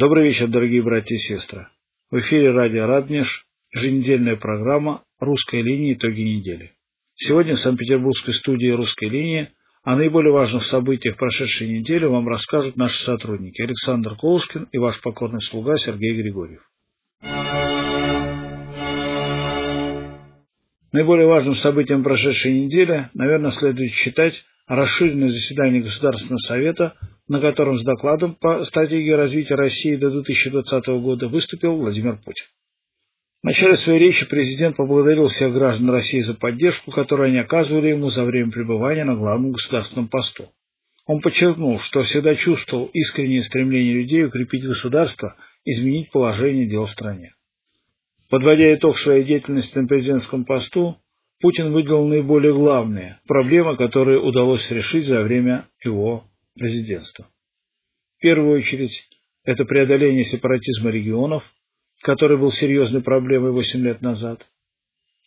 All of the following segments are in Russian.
Добрый вечер, дорогие братья и сестры. В эфире радио «Раднеж» еженедельная программа «Русская линия. Итоги недели». Сегодня в Санкт-Петербургской студии «Русской линии» о наиболее важных событиях прошедшей недели вам расскажут наши сотрудники Александр Колушкин и ваш покорный слуга Сергей Григорьев. Наиболее важным событием прошедшей недели, наверное, следует считать расширенное заседание Государственного Совета, на котором с докладом по стратегии развития России до 2020 года выступил Владимир Путин. В начале своей речи президент поблагодарил всех граждан России за поддержку, которую они оказывали ему за время пребывания на главном государственном посту. Он подчеркнул, что всегда чувствовал искреннее стремление людей укрепить государство, изменить положение дел в стране. Подводя итог своей деятельности на президентском посту, Путин выделил наиболее главные проблемы, которые удалось решить за время его президентства. В первую очередь, это преодоление сепаратизма регионов, который был серьезной проблемой 8 лет назад.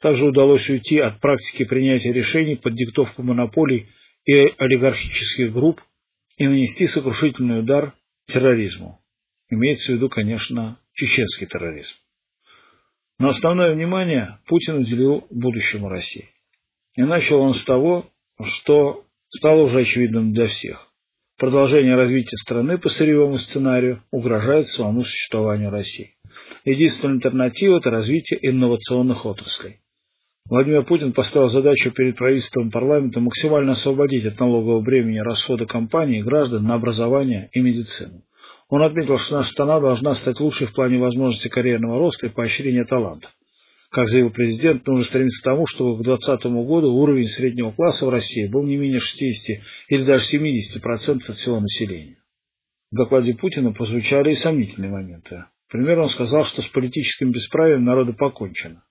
Также удалось уйти от практики принятия решений под диктовку монополий и олигархических групп и нанести сокрушительный удар терроризму. Имеется в виду, конечно, чеченский терроризм. Но основное внимание Путин уделил будущему России. И начал он с того, что стало уже очевидным для всех. Продолжение развития страны по сырьевому сценарию угрожает самому существованию России. Единственная альтернатива – это развитие инновационных отраслей. Владимир Путин поставил задачу перед правительством и парламентом максимально освободить от налогового бремени расходы компаний и граждан на образование и медицину. Он отметил, что наша страна должна стать лучшей в плане возможности карьерного роста и поощрения талантов. Как заявил президент, нужно стремиться к тому, чтобы к 2020 году уровень среднего класса в России был не менее 60 или даже 70% от всего населения. В докладе Путина прозвучали и сомнительные моменты. Например, он сказал, что с политическим бесправием народа покончено.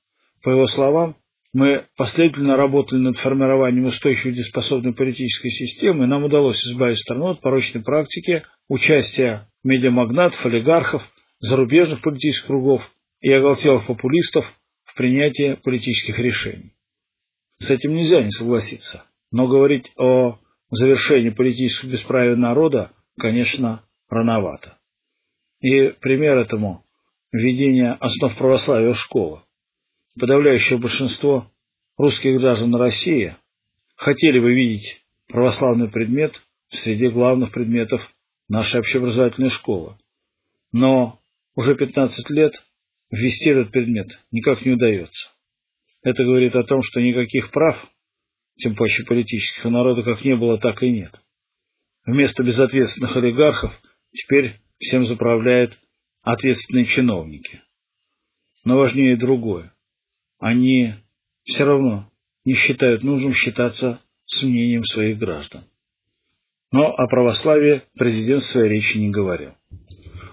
По его словам, мы последовательно работали над формированием устойчивой дееспособной политической системы, и нам удалось избавить страну от порочной практики участия медиамагнатов, олигархов, зарубежных политических кругов и оголтелых популистов в принятии политических решений. С этим нельзя не согласиться, но говорить о завершении политического бесправия народа, конечно, рановато. И пример этому – введение основ православия в школы. Подавляющее большинство русских граждан России хотели бы видеть православный предмет в среде главных предметов нашей общеобразовательной школы. Но уже 15 лет ввести этот предмет никак не удается. Это говорит о том, что никаких прав, тем паче политических, у народа как не было, так и нет. Вместо безответственных олигархов теперь всем заправляют ответственные чиновники. Но важнее другое. Они все равно не считают нужным считаться с мнением своих граждан. Но о православии президент в своей речи не говорил.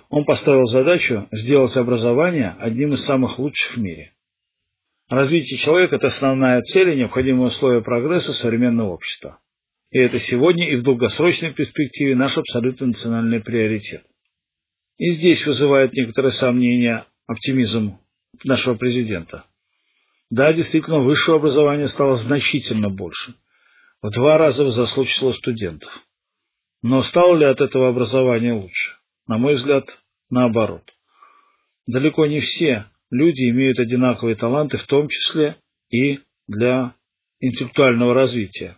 Он поставил задачу сделать образование одним из самых лучших в мире. Развитие человека – это основная цель и необходимое условие прогресса современного общества. И это сегодня и в долгосрочной перспективе наш абсолютно национальный приоритет. И здесь вызывает некоторые сомнения оптимизм нашего президента. Да, действительно, высшее образование стало значительно больше. В два раза возросло число студентов. Но стало ли от этого образования лучше? На мой взгляд, наоборот. Далеко не все люди имеют одинаковые таланты, в том числе и для интеллектуального развития.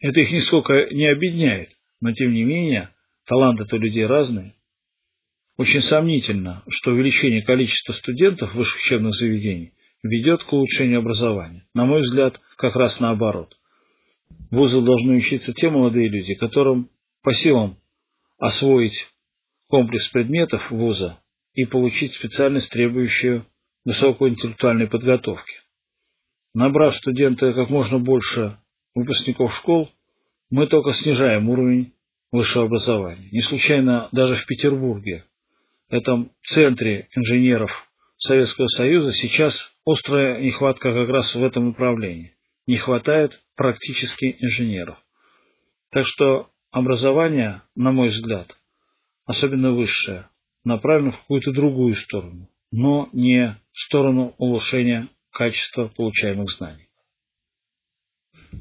Это их нисколько не объединяет, но тем не менее таланты-то у людей разные. Очень сомнительно, что увеличение количества студентов в высших учебных заведениях ведет к улучшению образования. На мой взгляд, как раз наоборот. В вузах должны учиться те молодые люди, которым по силам освоить комплекс предметов вуза и получить специальность, требующую высокой интеллектуальной подготовки. Набрав студенты как можно больше выпускников школ, мы только снижаем уровень высшего образования. Не случайно даже в Петербурге, этом центре инженеров Советского Союза, сейчас острая нехватка как раз в этом направлении. Не хватает практически инженеров. Так что образование, на мой взгляд, особенно высшее, направлено в какую-то другую сторону, но не в сторону улучшения качества получаемых знаний.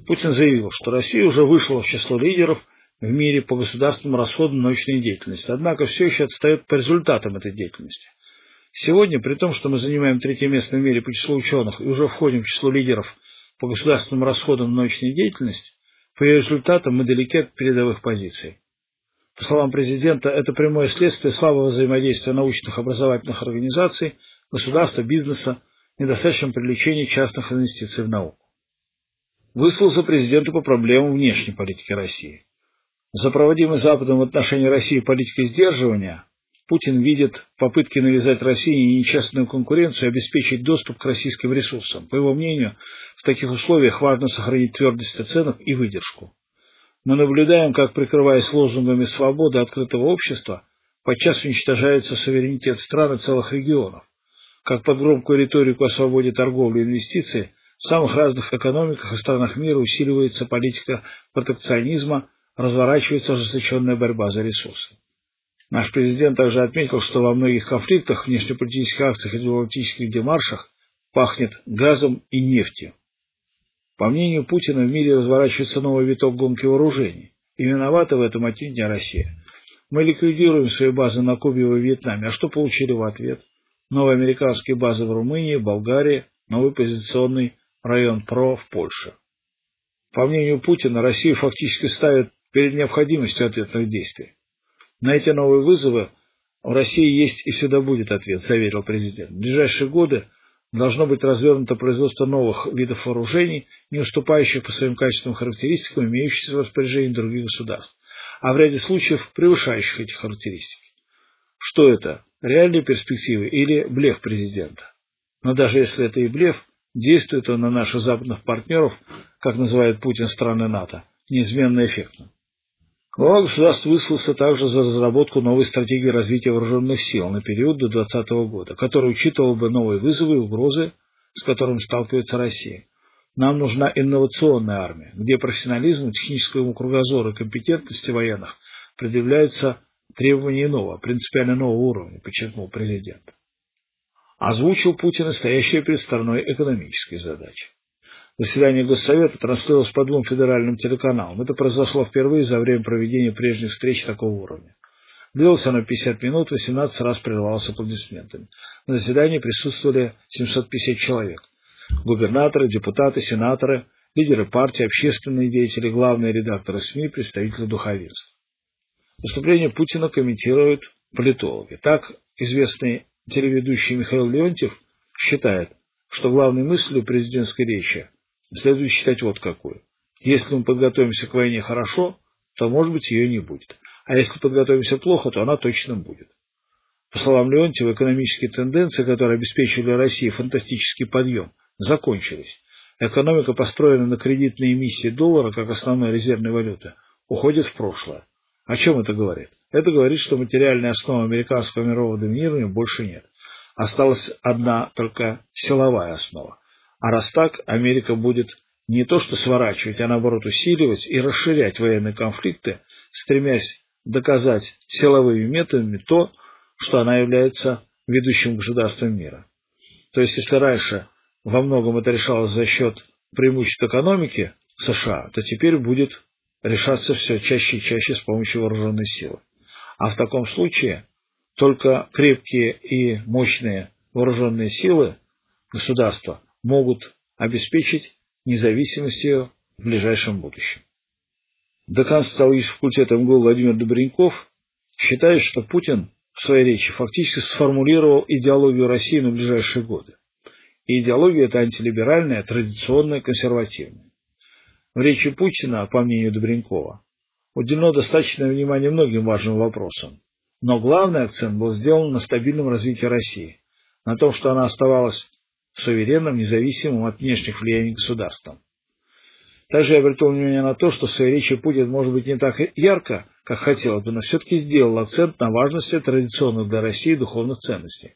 Путин заявил, что Россия уже вышла в число лидеров в мире по государственным расходам научной деятельности, однако все еще отстает по результатам этой деятельности. Сегодня, при том, что мы занимаем третье место в мире по числу ученых и уже входим в число лидеров по государственным расходам научной деятельности, по ее результатам мы далеки от передовых позиций. По словам президента, это прямое следствие слабого взаимодействия научных образовательных организаций, государства, бизнеса, недостаточном привлечении частных инвестиций в науку. Выслался президента по проблемам внешней политики России. За проводимой Западом в отношении России политикой сдерживания Путин видит попытки навязать России нечестную конкуренцию и обеспечить доступ к российским ресурсам. По его мнению, в таких условиях важно сохранить твердость оценок и выдержку. Мы наблюдаем, как, прикрываясь лозунгами свободы открытого общества, подчас уничтожается суверенитет стран и целых регионов, как под громкую риторику о свободе торговли и инвестиций в самых разных экономиках и странах мира усиливается политика протекционизма, разворачивается ожесточенная борьба за ресурсы. Наш президент также отметил, что во многих конфликтах, внешнеполитических акциях и дипломатических демаршах пахнет газом и нефтью. По мнению Путина, в мире разворачивается новый виток гонки вооружений. И виновата в этом отнюдь не Россия. Мы ликвидируем свои базы на Кубе и во Вьетнаме. А что получили в ответ? Новые американские базы в Румынии, Болгарии, новый позиционный район ПРО в Польше. По мнению Путина, Россию фактически ставит перед необходимостью ответных действий. На эти новые вызовы в России есть и всегда будет ответ, заверил президент. В ближайшие годы должно быть развернуто производство новых видов вооружений, не уступающих по своим качественным характеристикам имеющихся в распоряжении других государств, а в ряде случаев превышающих эти характеристики. Что это? Реальные перспективы или блеф президента? Но даже если это и блеф, действует он на наших западных партнеров, как называет Путин страны НАТО, неизменно эффектно. Глава государства выслался также за разработку новой стратегии развития вооруженных сил на период до 2020 года, которая учитывала бы новые вызовы и угрозы, с которыми сталкивается Россия. Нам нужна инновационная армия, где профессионализму, техническому кругозору и компетентности военных предъявляются требования иного, принципиально нового уровня, подчеркнул президент. Озвучил Путин стоящие перед страной экономические задачи. Заседание Госсовета транслировалось по двум федеральным телеканалам. Это произошло впервые за время проведения прежних встреч такого уровня. Длилось оно 50 минут, 18 раз прерывалось аплодисментами. На заседании присутствовали 750 человек. Губернаторы, депутаты, сенаторы, лидеры партии, общественные деятели, главные редакторы СМИ, представители духовенства. Выступление Путина комментируют политологи. Так, известный телеведущий Михаил Леонтьев считает, что главной мыслью президентской речи следует считать вот какую. Если мы подготовимся к войне хорошо, то, может быть, ее не будет. А если подготовимся плохо, то она точно будет. По словам Леонтьева, экономические тенденции, которые обеспечивали России фантастический подъем, закончились. Экономика, построенная на кредитной эмиссии доллара как основной резервной валюты, уходит в прошлое. О чем это говорит? Это говорит, что материальной основы американского мирового доминирования больше нет. Осталась одна только силовая основа. А раз так, Америка будет не то что сворачивать, а наоборот усиливать и расширять военные конфликты, стремясь доказать силовыми методами то, что она является ведущим государством мира. То есть, если раньше во многом это решалось за счет преимуществ экономики США, то теперь будет решаться все чаще и чаще с помощью вооруженной силы. А в таком случае только крепкие и мощные вооруженные силы государства могут обеспечить независимость ее в ближайшем будущем. Декан социологического факультета МГУ Владимир Добреньков считает, что Путин в своей речи фактически сформулировал идеологию России на ближайшие годы. И идеология эта антилиберальная, традиционная, консервативная. В речи Путина, по мнению Добренькова, уделено достаточное внимание многим важным вопросам. Но главный акцент был сделан на стабильном развитии России, на том, что она оставалась суверенным, независимым от внешних влияний государством. Также я обратил внимание на то, что в своей речи Путин, может быть, не так ярко, как хотелось бы, но все-таки сделал акцент на важности традиционных для России духовных ценностей.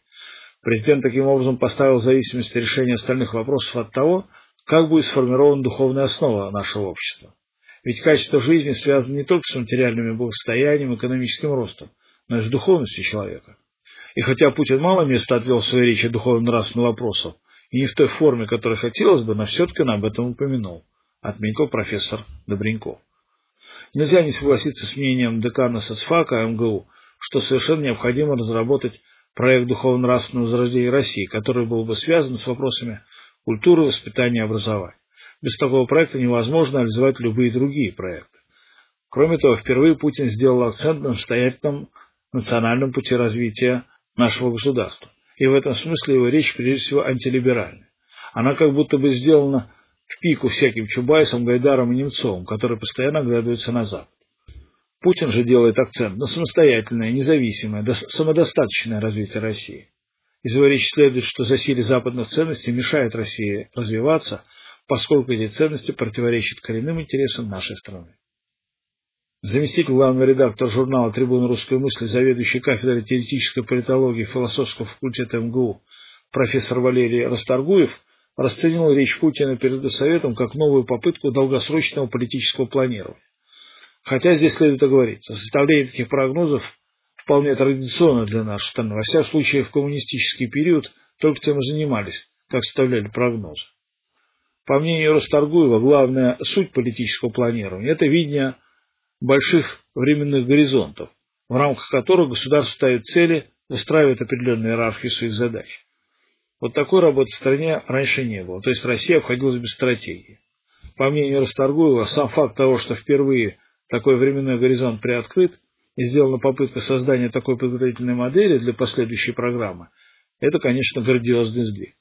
Президент таким образом поставил зависимость решения остальных вопросов от того, как будет сформирована духовная основа нашего общества. Ведь качество жизни связано не только с материальным благосостоянием, экономическим ростом, но и с духовностью человека. И хотя Путин мало места отвел в своей речи духовно-нравственным вопросам, и не в той форме, которой хотелось бы, но все-таки он об этом упомянул, отметил профессор Добреньков. Нельзя не согласиться с мнением декана соцфака МГУ, что совершенно необходимо разработать проект духовно-нравственного возрождения России, который был бы связан с вопросами культуры, воспитания и образования. Без такого проекта невозможно реализовать любые другие проекты. Кроме того, впервые Путин сделал акцент на настоятельном национальном пути развития нашего государства. И в этом смысле его речь прежде всего антилиберальная. Она как будто бы сделана в пику всяким Чубайсом, Гайдаром и Немцовым, которые постоянно оглядываются на Запад. Путин же делает акцент на самостоятельное, независимое, самодостаточное развитие России. Из его речи следует, что засилие западных ценностей мешает России развиваться, поскольку эти ценности противоречат коренным интересам нашей страны. Заместитель главного редактора журнала «Трибуна русской мысли», заведующий кафедрой теоретической политологии философского факультета МГУ профессор Валерий Расторгуев расценил речь Путина перед Советом как новую попытку долгосрочного политического планирования. Хотя здесь следует оговориться, составление таких прогнозов вполне традиционно для нашей страны. Во всяком случае, в коммунистический период только тем и занимались, как составляли прогнозы. По мнению Расторгуева, главная суть политического планирования – это видение больших временных горизонтов, в рамках которых государство ставит цели, выстраивает определенную иерархию своих задач. Вот такой работы в стране раньше не было, то есть Россия обходилась без стратегии. По мнению Расторгуева, сам факт того, что впервые такой временной горизонт приоткрыт и сделана попытка создания такой подготовительной модели для последующей программы, это, конечно, грандиозный сдвиг.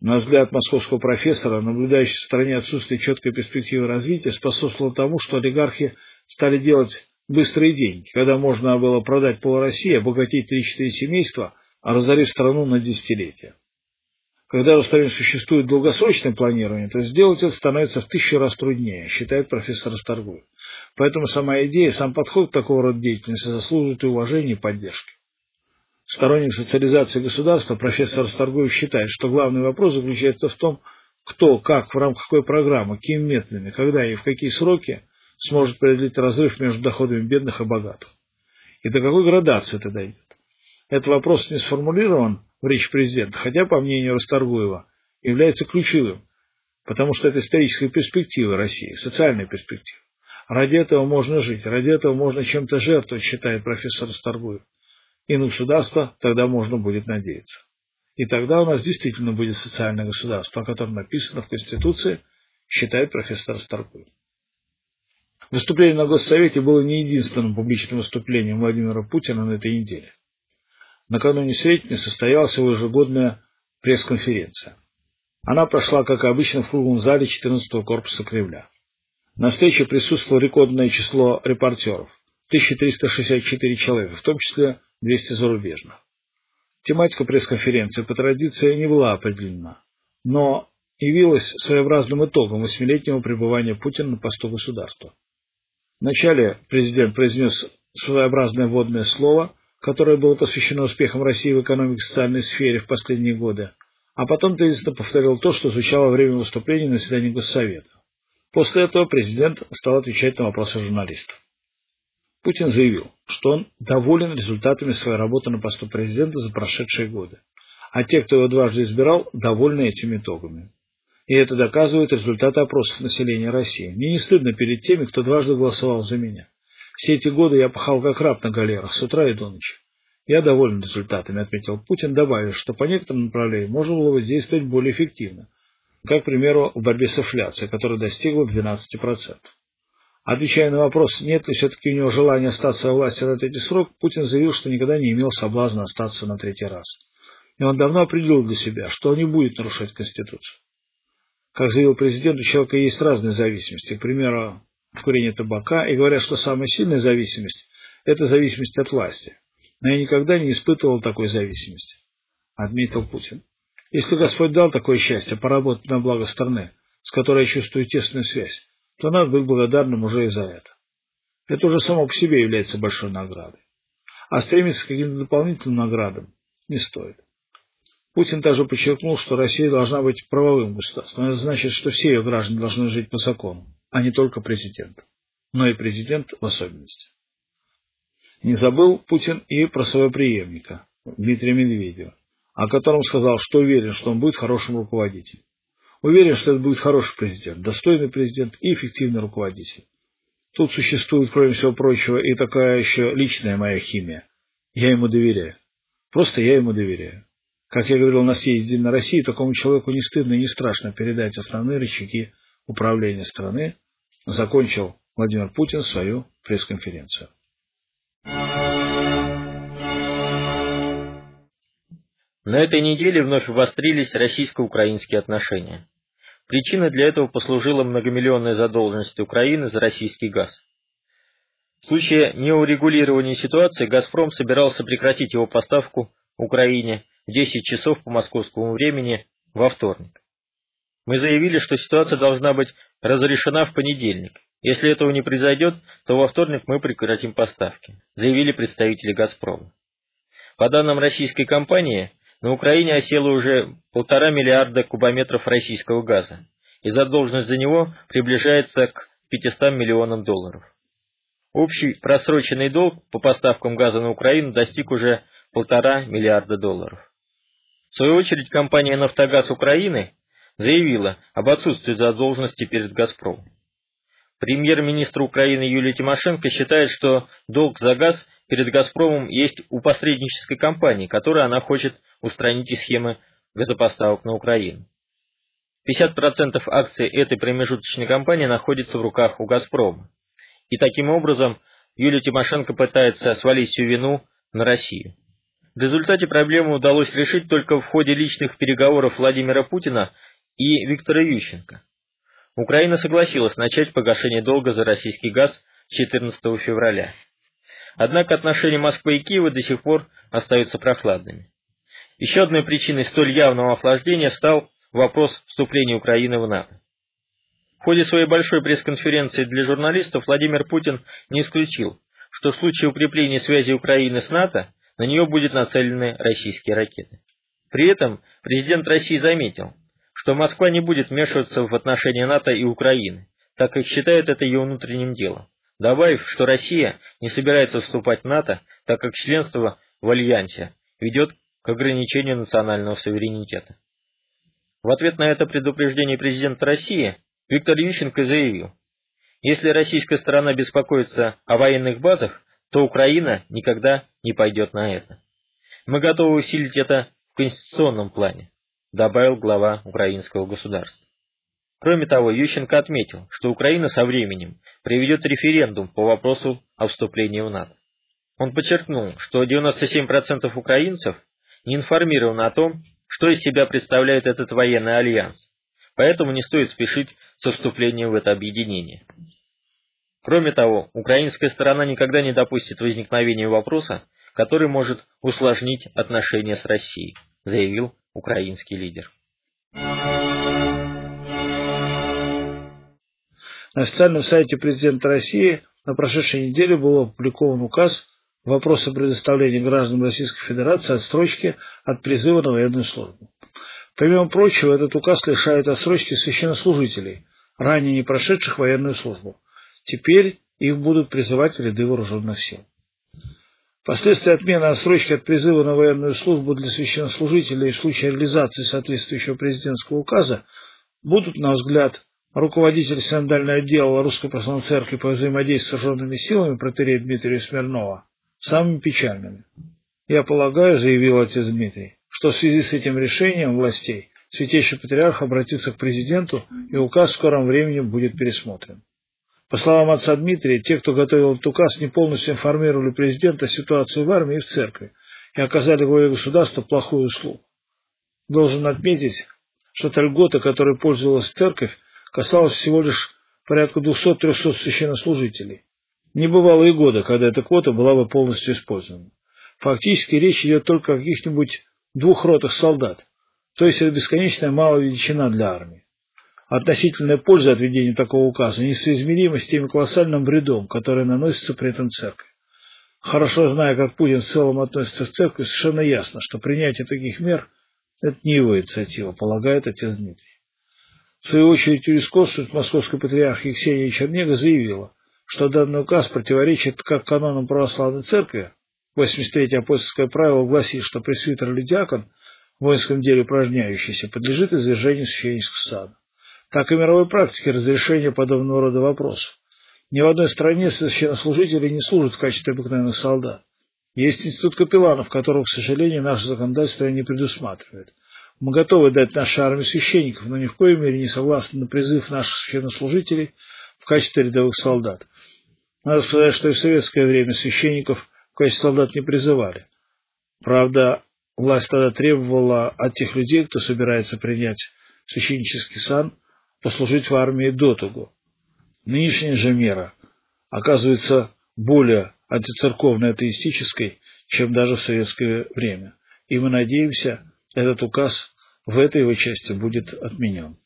На взгляд московского профессора, наблюдающий в стране отсутствие четкой перспективы развития, способствовало тому, что олигархи стали делать быстрые деньги, когда можно было продать пол России, обогатить 3-4 семейства, а разорив страну на десятилетия. Когда в стране существует долгосрочное планирование, то сделать это становится в тысячу раз труднее, считает профессор Расторгуев. Поэтому сама идея, сам подход к такого рода деятельности заслуживает и уважения, и поддержки. Сторонник социализации государства профессор Расторгуев считает, что главный вопрос заключается в том, кто, как, в рамках какой программы, какими методами, когда и в какие сроки сможет преодолеть разрыв между доходами бедных и богатых. И до какой градации это дойдет. Этот вопрос не сформулирован в речи президента, хотя, по мнению Расторгуева, является ключевым, потому что это историческая перспектива России, социальная перспектива. Ради этого можно жить, ради этого можно чем-то жертвовать, считает профессор Расторгуев. И на государство тогда можно будет надеяться. И тогда у нас действительно будет социальное государство, о котором написано в Конституции, считает профессор Расторгуев. Выступление на Госсовете было не единственным публичным выступлением Владимира Путина на этой неделе. Накануне Сретения состоялась его ежегодная пресс-конференция. Она прошла, как обычно, в круглом зале 14-го корпуса Кремля. На встрече присутствовало рекордное число репортеров – 1364 человека, в том числе 200 зарубежных. Тематика пресс-конференции по традиции не была определена, но явилась своеобразным итогом восьмилетнего пребывания Путина на посту государства. Вначале президент произнес своеобразное вводное слово, которое было посвящено успехам России в экономике и социальной сфере в последние годы, а потом таинственно повторил то, что звучало во время выступления на заседании Госсовета. После этого президент стал отвечать на вопросы журналистов. Путин заявил, что он доволен результатами своей работы на посту президента за прошедшие годы, а те, кто его дважды избирал, довольны этими итогами. И это доказывают результаты опросов населения России. Мне не стыдно перед теми, кто дважды голосовал за меня. Все эти годы я пахал как раб на галерах, с утра и до ночи. Я доволен результатами, отметил Путин, добавив, что по некоторым направлениям можно было бы действовать более эффективно, как, к примеру, в борьбе с инфляцией, которая достигла 12%. Отвечая на вопрос, нет ли все-таки у него желания остаться во власти на третий срок, Путин заявил, что никогда не имел соблазна остаться на третий раз. И он давно определил для себя, что он не будет нарушать Конституцию. Как заявил президент, у человека есть разные зависимости. К примеру, в курении табака, и говорят, что самая сильная зависимость – это зависимость от власти. Но я никогда не испытывал такой зависимости, отметил Путин. Если Господь дал такое счастье поработать на благо страны, с которой я чувствую тесную связь, то надо быть благодарным уже и за это. Это уже само по себе является большой наградой. А стремиться к каким-то дополнительным наградам не стоит. Путин также подчеркнул, что Россия должна быть правовым государством. Это значит, что все ее граждане должны жить по закону, а не только президент, но и президент в особенности. Не забыл Путин и про своего преемника, Дмитрия Медведева, о котором сказал, что уверен, что он будет хорошим руководителем. Уверен, что это будет хороший президент, достойный президент и эффективный руководитель. Тут существует, кроме всего прочего, и такая еще личная моя химия. Я ему доверяю. Просто я ему доверяю. Как я говорил на съезде на России, такому человеку не стыдно и не страшно передать основные рычаги управления страны, закончил Владимир Путин свою пресс-конференцию. На этой неделе вновь обострились российско-украинские отношения. Причиной для этого послужила многомиллионная задолженность Украины за российский газ. В случае неурегулирования ситуации «Газпром» собирался прекратить его поставку Украине в 10 часов по московскому времени во вторник. Мы заявили, что ситуация должна быть разрешена в понедельник. Если этого не произойдет, то во вторник мы прекратим поставки, заявили представители «Газпрома». По данным российской компании, на Украине осело уже полтора миллиарда кубометров российского газа, и задолженность за него приближается к 500 миллионам долларов. Общий просроченный долг по поставкам газа на Украину достиг уже полтора миллиарда долларов. В свою очередь компания «Нафтогаз Украины» заявила об отсутствии задолженности перед «Газпромом». Премьер-министр Украины Юлия Тимошенко считает, что долг за газ перед «Газпромом» есть у посреднической компании, которую она хочет устранить из схемы газопоставок на Украину. 50% акций этой промежуточной компании находится в руках у «Газпрома». И таким образом Юлия Тимошенко пытается свалить всю вину на Россию. В результате проблему удалось решить только в ходе личных переговоров Владимира Путина и Виктора Ющенко. Украина согласилась начать погашение долга за российский газ 14 февраля. Однако отношения Москвы и Киева до сих пор остаются прохладными. Еще одной причиной столь явного охлаждения стал вопрос вступления Украины в НАТО. В ходе своей большой пресс-конференции для журналистов Владимир Путин не исключил, что в случае укрепления связи Украины с НАТО на нее будут нацелены российские ракеты. При этом президент России заметил, что Москва не будет вмешиваться в отношения НАТО и Украины, так как считает это ее внутренним делом, добавив, что Россия не собирается вступать в НАТО, так как членство в Альянсе ведет к ограничению национального суверенитета. В ответ на это предупреждение президента России Виктор Ющенко заявил, если российская сторона беспокоится о военных базах, то Украина никогда не пойдет на это. Мы готовы усилить это в конституционном плане, добавил глава украинского государства. Кроме того, Ющенко отметил, что Украина со временем проведет референдум по вопросу о вступлении в НАТО. Он подчеркнул, что 97% украинцев не информированы о том, что из себя представляет этот военный альянс, поэтому не стоит спешить со вступлением в это объединение. Кроме того, украинская сторона никогда не допустит возникновения вопроса, который может усложнить отношения с Россией, заявил украинский лидер. На официальном сайте президента России на прошедшей неделе был опубликован указ вопроса предоставления гражданам Российской Федерации отсрочки от призыва на военную службу. Помимо прочего, этот указ лишает отсрочки священнослужителей, ранее не прошедших военную службу. Теперь их будут призывать в ряды вооруженных сил. Последствия отмены отсрочки от призыва на военную службу для священнослужителей в случае реализации соответствующего президентского указа будут, на взгляд руководителя синодального отдела Русской Православной Церкви по взаимодействию с вооруженными силами протерея Дмитрия Смирнова самыми печальными. Я полагаю, заявил отец Дмитрий, что в связи с этим решением властей Святейший Патриарх обратится к президенту, и указ в скором времени будет пересмотрен. По словам отца Дмитрия, те, кто готовил этот указ, не полностью информировали президента о ситуации в армии и в церкви и оказали главе государства плохую услугу. Должен отметить, что та льгота, которой пользовалась церковь, касалась всего лишь порядка 200-300 священнослужителей. Не бывало и года, когда эта квота была бы полностью использована. Фактически речь идет только о каких-нибудь двух ротах солдат, то есть это бесконечная малая величина для армии. Относительная польза от введения такого указа несоизмерима с тем колоссальным вредом, который наносится при этом церкви. Хорошо зная, как Путин в целом относится к церкви, совершенно ясно, что принятие таких мер – это не его инициатива, полагает отец Дмитрий. В свою очередь, юрисконсульт Московской патриархии Ксения Чернега заявила, что данный указ противоречит как канонам православной церкви, 83-е апостольское правило гласит, что пресвитер или диакон, в воинском деле упражняющийся, подлежит извержению священнического сада так и мировой практике разрешения подобного рода вопросов. Ни в одной стране священнослужители не служат в качестве обыкновенных солдат. Есть институт капелланов, которого, к сожалению, наше законодательство не предусматривает. Мы готовы дать нашей армии священников, но ни в коей мере не согласны на призыв наших священнослужителей в качестве рядовых солдат. Надо сказать, что и в советское время священников в качестве солдат не призывали. Правда, власть тогда требовала от тех людей, кто собирается принять священнический сан, послужить в армии дотугу. Нынешняя же мера оказывается более антицерковной, атеистической, чем даже в советское время. И мы надеемся, этот указ в этой его части будет отменен.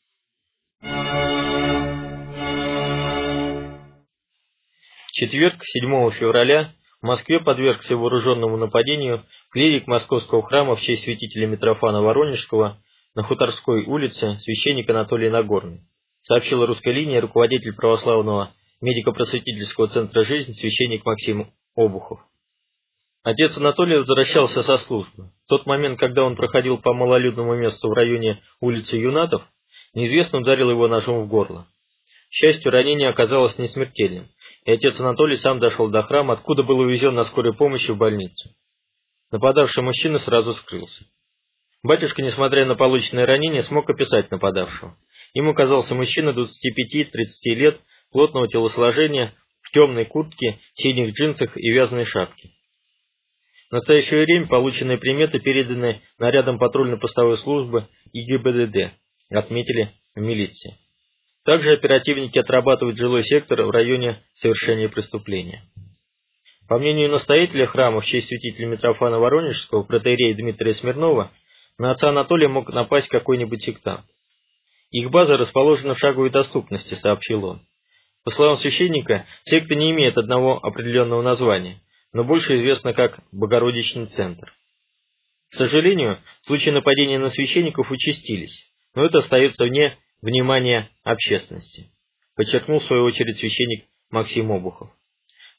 Четверг, 7 февраля, в Москве подвергся вооруженному нападению клирик Московского храма в честь святителя Митрофана Воронежского на Хуторской улице священник Анатолий Нагорный, сообщила русская линия руководитель православного медико-просветительского центра «Жизнь» священник Максим Обухов. Отец Анатолий возвращался со службы. В тот момент, когда он проходил по малолюдному месту в районе улицы Юнатов, неизвестно ударил его ножом в горло. К счастью, ранение оказалось несмертельным, и отец Анатолий сам дошел до храма, откуда был увезен на скорой помощи в больницу. Нападавший мужчина сразу скрылся. Батюшка, несмотря на полученное ранение, смог описать нападавшего. Ему казался мужчина 25-30 лет, плотного телосложения, в темной куртке, синих джинсах и вязаной шапке. В настоящее время полученные приметы переданы нарядом патрульно-постовой службы и ГИБДД, отметили в милиции. Также оперативники отрабатывают жилой сектор в районе совершения преступления. По мнению настоятеля храма в честь святителя Митрофана Воронежского, протеерея Дмитрия Смирнова, на отца Анатолия мог напасть какой-нибудь сектант. Их база расположена в шаговой доступности, сообщил он. По словам священника, секта не имеет одного определенного названия, но больше известна как Богородичный центр. К сожалению, случаи нападения на священников участились, но это остается вне внимания общественности, подчеркнул в свою очередь священник Максим Обухов.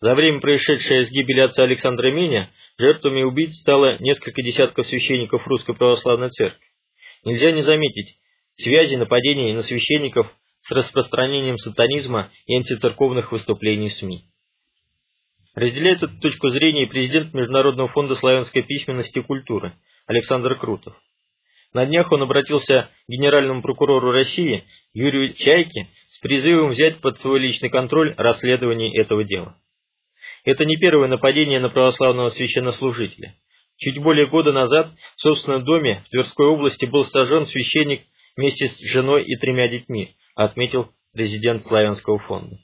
За время происшедшей с гибелью отца Александра Меня жертвами убийц стало несколько десятков священников Русской Православной Церкви. Нельзя не заметить связи нападений на священников с распространением сатанизма и антицерковных выступлений в СМИ. Разделяет эту точку зрения президент Международного фонда славянской письменности и культуры Александр Крутов. На днях он обратился к генеральному прокурору России Юрию Чайке с призывом взять под свой личный контроль расследование этого дела. Это не первое нападение на православного священнослужителя. Чуть более года назад в собственном доме в Тверской области был сожжен священник вместе с женой и тремя детьми, отметил президент Славянского фонда.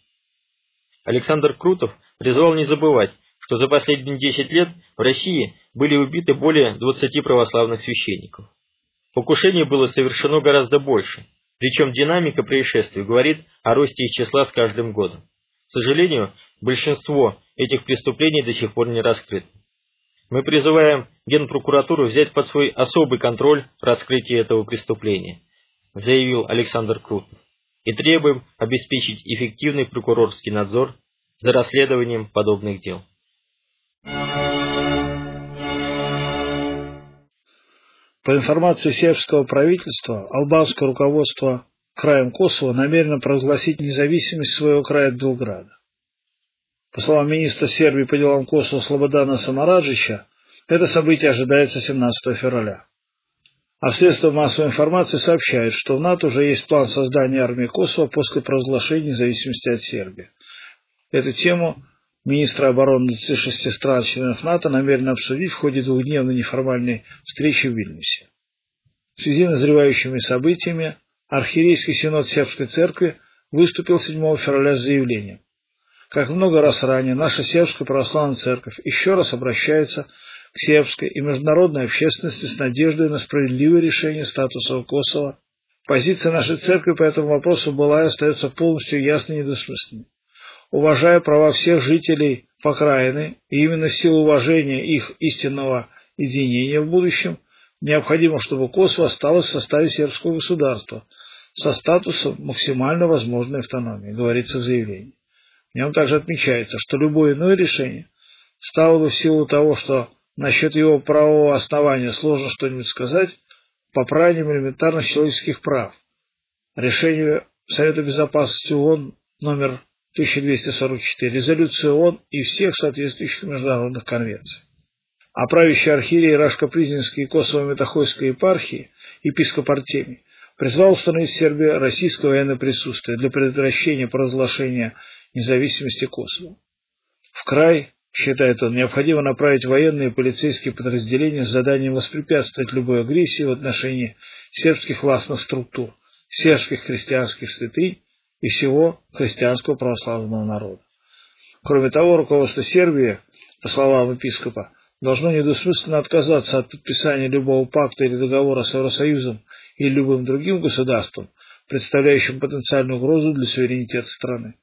Александр Крутов призвал не забывать, что за последние 10 лет в России были убиты более 20 православных священников. Покушений было совершено гораздо больше, причем динамика происшествий говорит о росте их числа с каждым годом. К сожалению, большинство этих преступлений до сих пор не раскрыто. Мы призываем Генпрокуратуру взять под свой особый контроль раскрытие этого преступления, заявил Александр Крутов, и требуем обеспечить эффективный прокурорский надзор за расследованием подобных дел. По информации сербского правительства, албанское руководство краем Косово намерено провозгласить независимость своего края от Белграда. По словам министра Сербии по делам Косово Слободана Самараджича, это событие ожидается 17 февраля. А средства массовой информации сообщают, что в НАТО уже есть план создания армии Косово после провозглашения независимости от Сербии. Эту тему министра обороны 36 стран-членов НАТО намерены обсудить в ходе двухдневной неформальной встречи в Вильнюсе. В связи с назревающими событиями Архиерейский синод Сербской церкви выступил 7 февраля с заявлением. Как много раз ранее, наша Сербская православная церковь еще раз обращается к сербской и международной общественности с надеждой на справедливое решение статуса Косово. Позиция нашей церкви по этому вопросу была и остается полностью ясной и недвусмысленной уважая права всех жителей покраины, и именно в силу уважения их истинного единения в будущем, необходимо, чтобы Косово осталось в составе сербского государства со статусом максимально возможной автономии, говорится в заявлении. В нем также отмечается, что любое иное решение стало бы в силу того, что насчет его правового основания сложно что-нибудь сказать, попранием элементарных человеческих прав. Решение Совета Безопасности ООН номер 1244, резолюцию ООН и всех соответствующих международных конвенций. А правящий архиерей Рашко-Призненской и Косово-Метахойской епархии, епископ Артемий, призвал установить в Сербии российское военное присутствие для предотвращения провозглашения независимости Косово. В край, считает он, необходимо направить военные и полицейские подразделения с заданием воспрепятствовать любой агрессии в отношении сербских властных структур, сербских христианских святынь и всего христианского православного народа. Кроме того, руководство Сербии, по словам епископа, должно недвусмысленно отказаться от подписания любого пакта или договора с Евросоюзом или любым другим государством, представляющим потенциальную угрозу для суверенитета страны.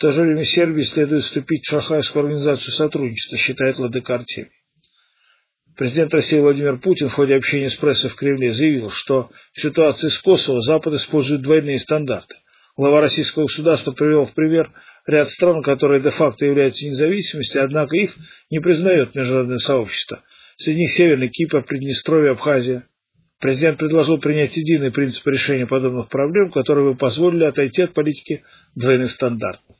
В то же время Сербии следует вступить в Шанхайскую организацию сотрудничества, считает Ладыка Артемий. Президент России Владимир Путин в ходе общения с прессой в Кремле заявил, что в ситуации с Косово Запад использует двойные стандарты. Глава российского государства привел в пример ряд стран, которые де-факто являются независимостью, однако их не признает международное сообщество. Среди них Северный Кипр, Приднестровье, Абхазия. Президент предложил принять единый принцип решения подобных проблем, которые бы позволили отойти от политики двойных стандартов.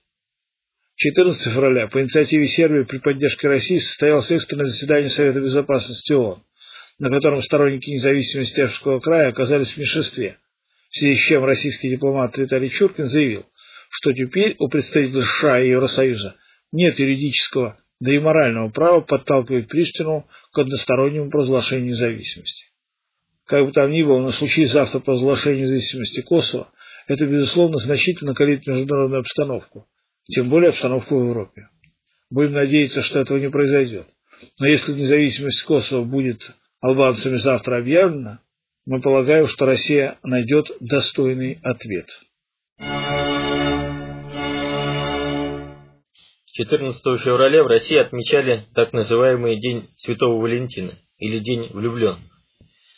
14 февраля по инициативе Сербии при поддержке России состоялось экстренное заседание Совета Безопасности ООН, на котором сторонники независимости Терского края оказались в меньшинстве, в связи с чем российский дипломат Виталий Чуркин заявил, что теперь у представителей США и Евросоюза нет юридического, да и морального права подталкивать Приштину к одностороннему провозглашению независимости. Как бы там ни было, но случай завтра провозглашения независимости Косово, это, безусловно, значительно калит международную обстановку, тем более обстановку в Европе. Будем надеяться, что этого не произойдет. Но если независимость Косово будет албанцами завтра объявлена, мы полагаем, что Россия найдет достойный ответ. 14 февраля в России отмечали так называемый День Святого Валентина или День влюбленных.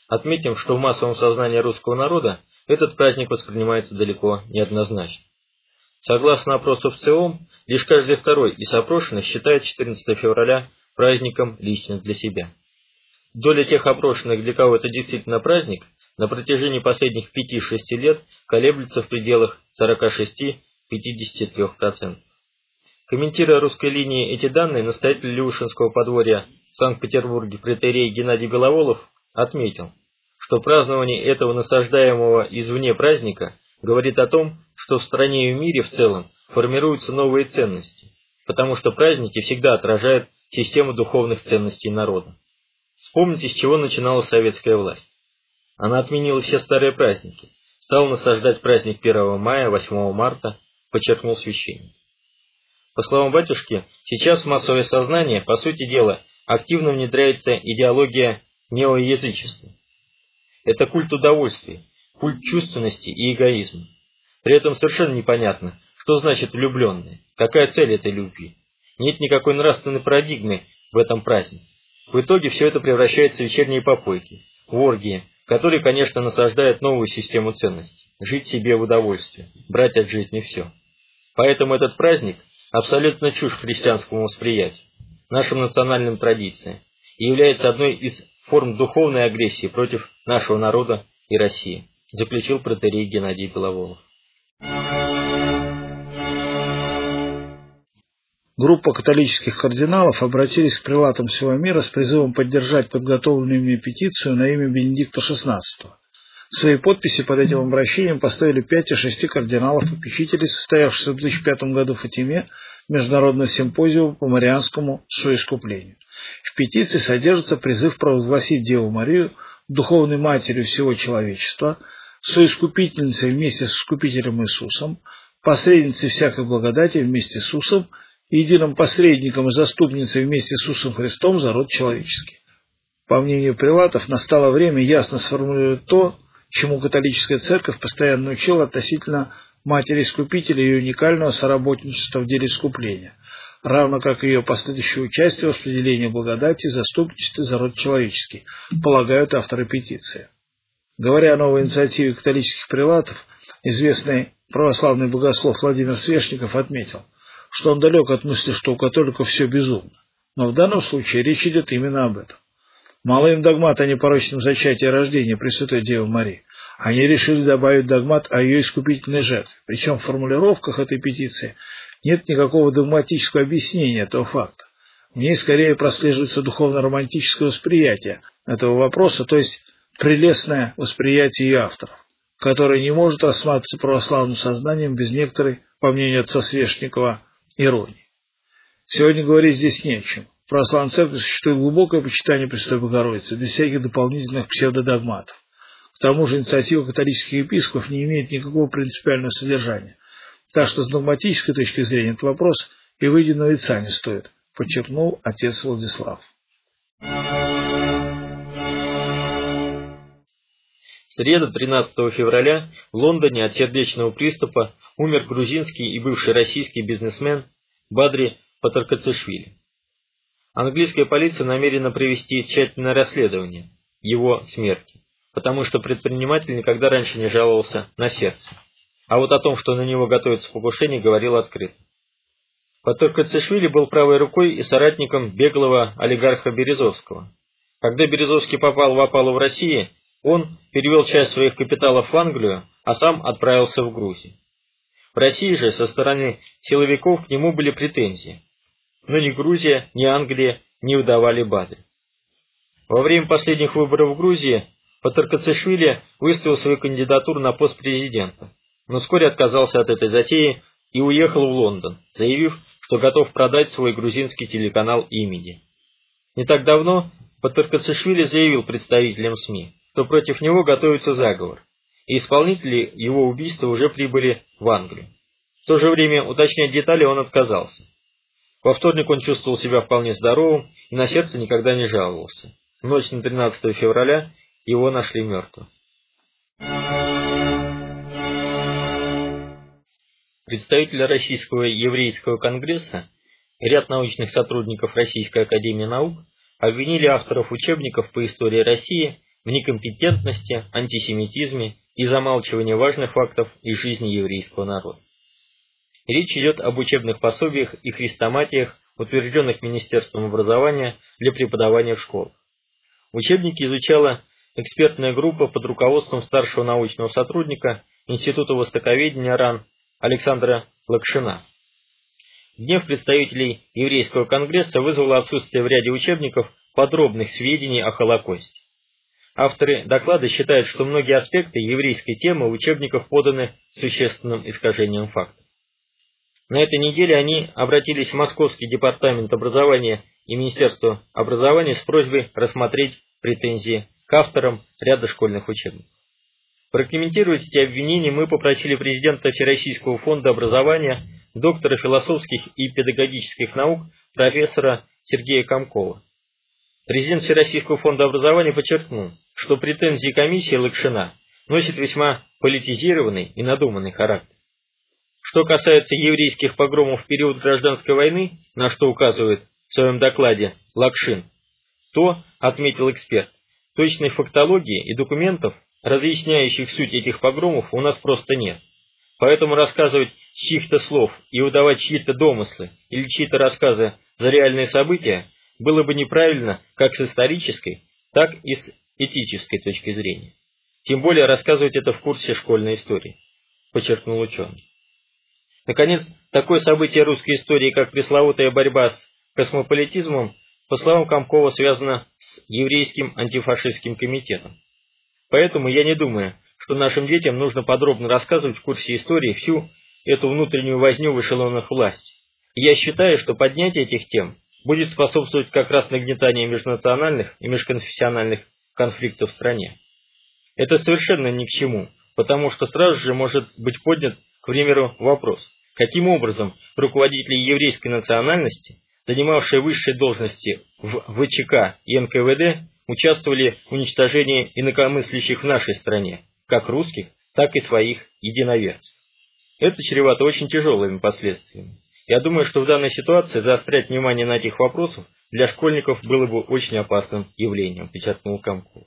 Отметим, что в массовом сознании русского народа этот праздник воспринимается далеко неоднозначно. Согласно опросу в ЦИОМ, лишь каждый второй из опрошенных считает 14 февраля праздником лично для себя. Доля тех опрошенных, для кого это действительно праздник, на протяжении последних 5-6 лет колеблется в пределах 46-53%. Комментируя русской линии эти данные, настоятель Люшинского подворья в Санкт-Петербурге претерей Геннадий Беловолов отметил, что празднование этого насаждаемого извне праздника говорит о том, что в стране и в мире в целом формируются новые ценности, потому что праздники всегда отражают систему духовных ценностей народа. Вспомните, с чего начинала советская власть. Она отменила все старые праздники, стала насаждать праздник 1 мая, 8 марта, подчеркнул священник. По словам батюшки, сейчас в массовое сознание, по сути дела, активно внедряется идеология неоязычества. Это культ удовольствия, культ чувственности и эгоизма. При этом совершенно непонятно, что значит влюбленные, какая цель этой любви. Нет никакой нравственной парадигмы в этом празднике. В итоге все это превращается в вечерние попойки, в оргии, которые, конечно, насаждают новую систему ценностей. Жить себе в удовольствие, брать от жизни все. Поэтому этот праздник абсолютно чушь христианскому восприятию, нашим национальным традициям, и является одной из форм духовной агрессии против нашего народа и России заключил протерей Геннадий Беловолов. Группа католических кардиналов обратились к прилатам всего мира с призывом поддержать подготовленную ими петицию на имя Бенедикта XVI. Свои подписи под этим обращением поставили пять из шести кардиналов-попечителей, состоявшихся в 2005 году в Фатиме Международного симпозиума по Марианскому соискуплению. В петиции содержится призыв провозгласить Деву Марию духовной матерью всего человечества, соискупительницей вместе с искупителем Иисусом, посредницей всякой благодати вместе с Иисусом, единым посредником и заступницей вместе с Иисусом Христом за род человеческий. По мнению прилатов, настало время ясно сформулировать то, чему католическая церковь постоянно учила относительно матери Искупителя и уникального соработничества в деле искупления, равно как и ее последующее участие в распределении благодати и заступничестве за род человеческий, полагают авторы петиции. Говоря о новой инициативе католических прилатов, известный православный богослов Владимир Свешников отметил, что он далек от мысли, что у католиков все безумно. Но в данном случае речь идет именно об этом. Мало им догмат о непорочном зачатии и рождении Пресвятой Девы Марии. Они решили добавить догмат о ее искупительной жертве. Причем в формулировках этой петиции нет никакого догматического объяснения этого факта. В ней скорее прослеживается духовно-романтическое восприятие этого вопроса, то есть прелестное восприятие ее авторов, которое не может рассматриваться православным сознанием без некоторой, по мнению отца Свешникова, иронии. Сегодня говорить здесь не о чем. В православной церкви существует глубокое почитание Пресвятой Богородицы без всяких дополнительных псевдодогматов. К тому же инициатива католических епископов не имеет никакого принципиального содержания. Так что с догматической точки зрения этот вопрос и на лица не стоит, подчеркнул отец Владислав. В среду 13 февраля в Лондоне от сердечного приступа умер грузинский и бывший российский бизнесмен Бадри Патаркацишвили. Английская полиция намерена провести тщательное расследование его смерти, потому что предприниматель никогда раньше не жаловался на сердце. А вот о том, что на него готовится покушение, говорил открыто. Патаркацишвили был правой рукой и соратником беглого олигарха Березовского. Когда Березовский попал в опалу в России, он перевел часть своих капиталов в Англию, а сам отправился в Грузию. В России же со стороны силовиков к нему были претензии, но ни Грузия, ни Англия не выдавали Бадры. Во время последних выборов в Грузии Патаркацишвили выставил свою кандидатуру на пост президента, но вскоре отказался от этой затеи и уехал в Лондон, заявив, что готов продать свой грузинский телеканал «Имиди». Не так давно Патаркацишвили заявил представителям СМИ, что против него готовится заговор, и исполнители его убийства уже прибыли в Англию. В то же время уточнять детали он отказался. Во вторник он чувствовал себя вполне здоровым и на сердце никогда не жаловался. В ночь на 13 февраля его нашли мертвым. Представители Российского еврейского конгресса и ряд научных сотрудников Российской академии наук обвинили авторов учебников по истории России в некомпетентности, антисемитизме и замалчивании важных фактов из жизни еврейского народа. Речь идет об учебных пособиях и хрестоматиях, утвержденных Министерством образования для преподавания в школах. Учебники изучала экспертная группа под руководством старшего научного сотрудника Института востоковедения РАН Александра Лакшина. Гнев представителей еврейского конгресса вызвало отсутствие в ряде учебников подробных сведений о Холокосте. Авторы доклада считают, что многие аспекты еврейской темы в учебниках поданы существенным искажением фактов. На этой неделе они обратились в Московский департамент образования и Министерство образования с просьбой рассмотреть претензии к авторам ряда школьных учебников. Прокомментировать эти обвинения мы попросили президента Всероссийского фонда образования, доктора философских и педагогических наук, профессора Сергея Комкова. Президент Всероссийского фонда образования подчеркнул, что претензии комиссии Лакшина носят весьма политизированный и надуманный характер. Что касается еврейских погромов в период гражданской войны, на что указывает в своем докладе Лакшин, то, отметил эксперт, точной фактологии и документов, разъясняющих суть этих погромов, у нас просто нет. Поэтому рассказывать чьих-то слов и выдавать чьи-то домыслы или чьи-то рассказы за реальные события было бы неправильно как с исторической, так и с этической точки зрения. Тем более рассказывать это в курсе школьной истории, подчеркнул ученый. Наконец, такое событие русской истории, как пресловутая борьба с космополитизмом, по словам Комкова, связано с еврейским антифашистским комитетом. Поэтому я не думаю, что нашим детям нужно подробно рассказывать в курсе истории всю эту внутреннюю возню в эшелонах власти. Я считаю, что поднятие этих тем будет способствовать как раз нагнетанию межнациональных и межконфессиональных конфликтов в стране. Это совершенно ни к чему, потому что сразу же может быть поднят к примеру, вопрос, каким образом руководители еврейской национальности, занимавшие высшие должности в ВЧК и НКВД, участвовали в уничтожении инакомыслящих в нашей стране, как русских, так и своих единоверцев. Это чревато очень тяжелыми последствиями. Я думаю, что в данной ситуации заострять внимание на этих вопросах для школьников было бы очень опасным явлением, подчеркнул Комков.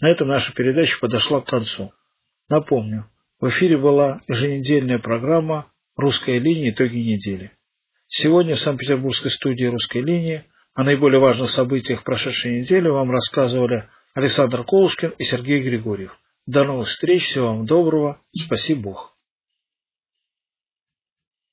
На этом наша передача подошла к концу. Напомню, в эфире была еженедельная программа «Русская линия. Итоги недели». Сегодня в Санкт-Петербургской студии «Русской линии» о наиболее важных событиях прошедшей недели вам рассказывали Александр Колушкин и Сергей Григорьев. До новых встреч, всего вам доброго, спаси Бог.